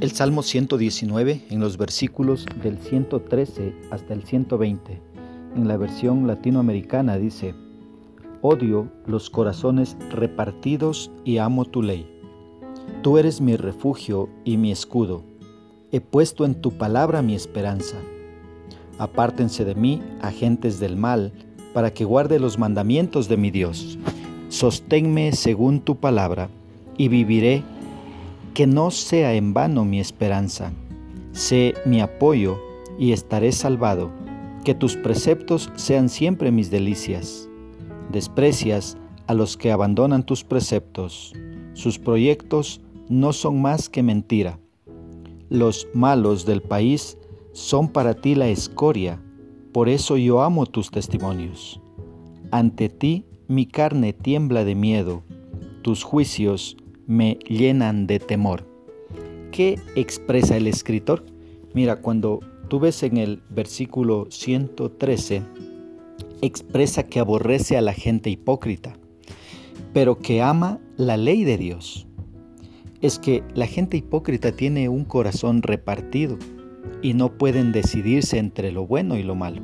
El Salmo 119 en los versículos del 113 hasta el 120, en la versión latinoamericana dice, Odio los corazones repartidos y amo tu ley. Tú eres mi refugio y mi escudo. He puesto en tu palabra mi esperanza. Apártense de mí, agentes del mal, para que guarde los mandamientos de mi Dios. Sosténme según tu palabra, y viviré que no sea en vano mi esperanza. Sé mi apoyo y estaré salvado. Que tus preceptos sean siempre mis delicias. Desprecias a los que abandonan tus preceptos. Sus proyectos no son más que mentira. Los malos del país son para ti la escoria, por eso yo amo tus testimonios. Ante ti mi carne tiembla de miedo, tus juicios me llenan de temor. ¿Qué expresa el escritor? Mira, cuando tú ves en el versículo 113, expresa que aborrece a la gente hipócrita, pero que ama la ley de Dios. Es que la gente hipócrita tiene un corazón repartido y no pueden decidirse entre lo bueno y lo malo.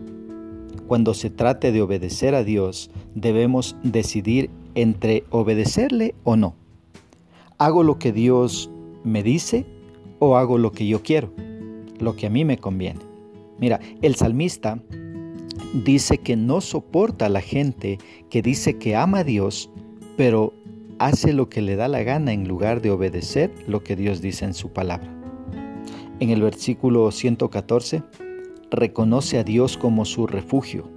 Cuando se trate de obedecer a Dios, debemos decidir entre obedecerle o no. ¿Hago lo que Dios me dice o hago lo que yo quiero? Lo que a mí me conviene. Mira, el salmista dice que no soporta a la gente que dice que ama a Dios, pero hace lo que le da la gana en lugar de obedecer lo que Dios dice en su palabra. En el versículo 114, reconoce a Dios como su refugio,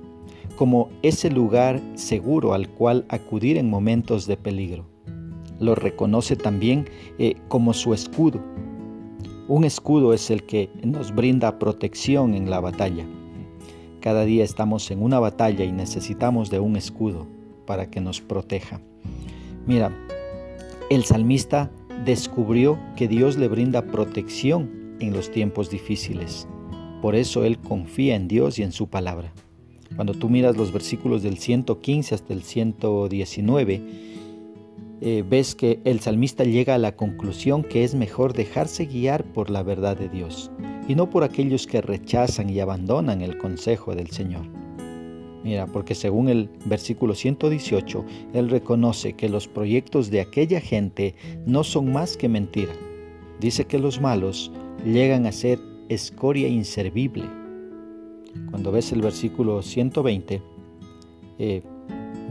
como ese lugar seguro al cual acudir en momentos de peligro lo reconoce también eh, como su escudo. Un escudo es el que nos brinda protección en la batalla. Cada día estamos en una batalla y necesitamos de un escudo para que nos proteja. Mira, el salmista descubrió que Dios le brinda protección en los tiempos difíciles. Por eso él confía en Dios y en su palabra. Cuando tú miras los versículos del 115 hasta el 119, eh, ves que el salmista llega a la conclusión que es mejor dejarse guiar por la verdad de Dios y no por aquellos que rechazan y abandonan el consejo del Señor. Mira, porque según el versículo 118, él reconoce que los proyectos de aquella gente no son más que mentira. Dice que los malos llegan a ser escoria inservible. Cuando ves el versículo 120, eh,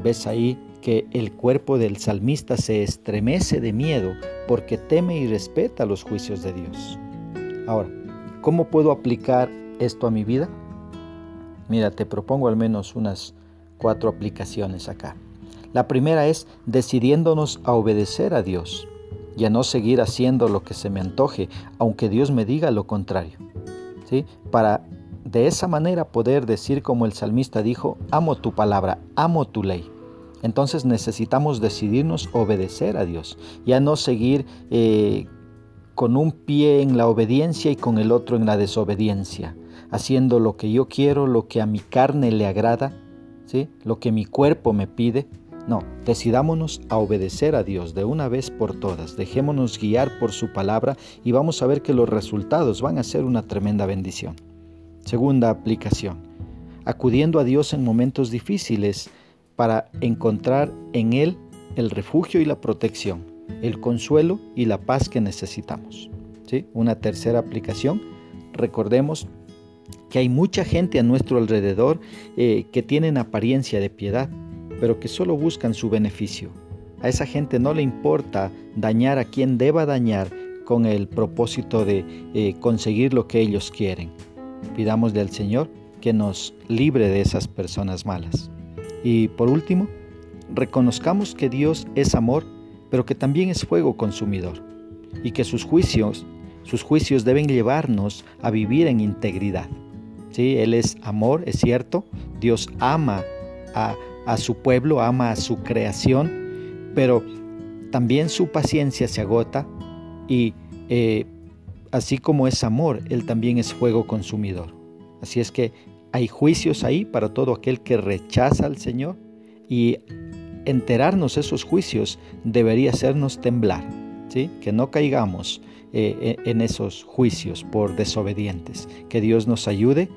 ves ahí que el cuerpo del salmista se estremece de miedo porque teme y respeta los juicios de Dios. Ahora, ¿cómo puedo aplicar esto a mi vida? Mira, te propongo al menos unas cuatro aplicaciones acá. La primera es decidiéndonos a obedecer a Dios y a no seguir haciendo lo que se me antoje, aunque Dios me diga lo contrario. ¿Sí? Para de esa manera poder decir como el salmista dijo, amo tu palabra, amo tu ley. Entonces necesitamos decidirnos obedecer a Dios, ya no seguir eh, con un pie en la obediencia y con el otro en la desobediencia, haciendo lo que yo quiero, lo que a mi carne le agrada, ¿sí? lo que mi cuerpo me pide. No, decidámonos a obedecer a Dios de una vez por todas, dejémonos guiar por su palabra y vamos a ver que los resultados van a ser una tremenda bendición. Segunda aplicación, acudiendo a Dios en momentos difíciles, para encontrar en Él el refugio y la protección, el consuelo y la paz que necesitamos. ¿Sí? Una tercera aplicación, recordemos que hay mucha gente a nuestro alrededor eh, que tienen apariencia de piedad, pero que solo buscan su beneficio. A esa gente no le importa dañar a quien deba dañar con el propósito de eh, conseguir lo que ellos quieren. Pidamosle al Señor que nos libre de esas personas malas. Y por último, reconozcamos que Dios es amor, pero que también es fuego consumidor y que sus juicios, sus juicios deben llevarnos a vivir en integridad. ¿Sí? Él es amor, es cierto, Dios ama a, su pueblo, ama a su creación, pero también su paciencia se agota y eh, así como es amor, Él también es fuego consumidor. Así es que hay juicios ahí para todo aquel que rechaza al Señor y enterarnos esos juicios debería hacernos temblar, ¿sí? que no caigamos eh, en esos juicios por desobedientes. Que Dios nos ayude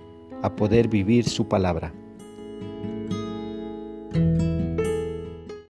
a poder vivir su palabra.